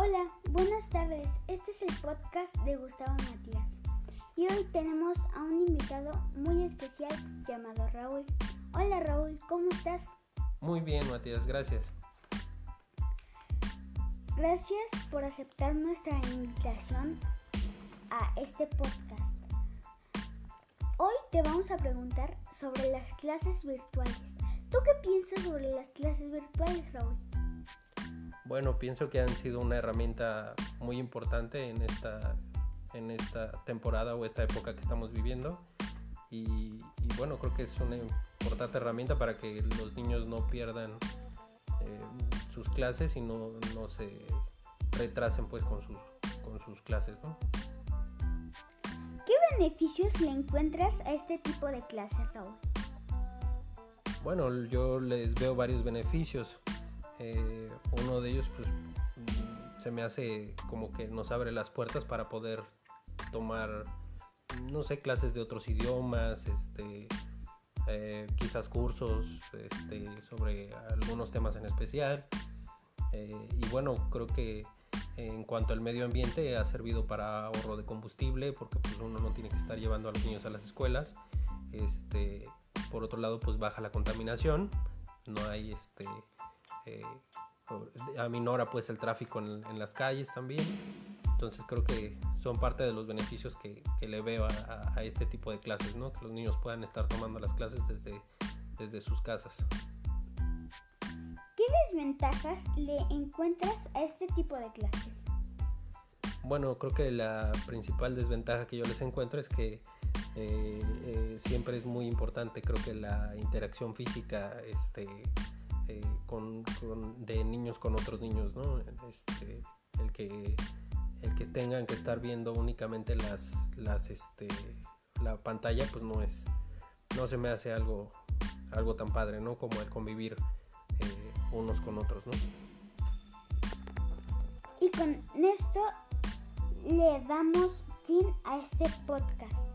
Buenas tardes, este es el podcast de Gustavo Matías y hoy tenemos a un invitado muy especial llamado Raúl. Hola Raúl, ¿cómo estás? Muy bien Matías, gracias. Gracias por aceptar nuestra invitación a este podcast. Hoy te vamos a preguntar sobre las clases virtuales. ¿Tú qué piensas sobre las clases virtuales, Raúl? Bueno, pienso que han sido una herramienta muy importante en esta, en esta temporada o esta época que estamos viviendo. Y, bueno, creo que es una importante herramienta para que los niños no pierdan eh, sus clases y no, no, se retrasen pues con sus, con sus clases, ¿no? ¿Qué beneficios le encuentras a este tipo de clases, Raúl? Bueno, yo les veo varios beneficios. Eh, uno de ellos, pues, mm, se me hace como que nos abre las puertas para poder tomar, no sé, clases de otros idiomas, este, eh, quizás cursos este, sobre algunos temas en especial. Eh, y bueno, creo que en cuanto al medio ambiente ha servido para ahorro de combustible porque pues uno no tiene que estar llevando a los niños a las escuelas este por otro lado pues baja la contaminación no hay este eh, aminora pues el tráfico en, las calles también. Entonces creo que son parte de los beneficios que, le veo a, este tipo de clases no que los niños puedan estar tomando las clases desde desde sus casas. ¿Qué desventajas le encuentras a este tipo de clases? Bueno, creo que la principal desventaja que yo les encuentro es que eh, eh, siempre es muy importante, creo que la interacción física este, eh, con, de niños con otros niños, ¿no? Este, el, que, el que tengan que estar viendo únicamente las, las, este, la pantalla, pues no es, no se me hace algo, algo tan padre, ¿no? Como el convivir unos con otros, ¿no? Y con esto le damos fin a este podcast.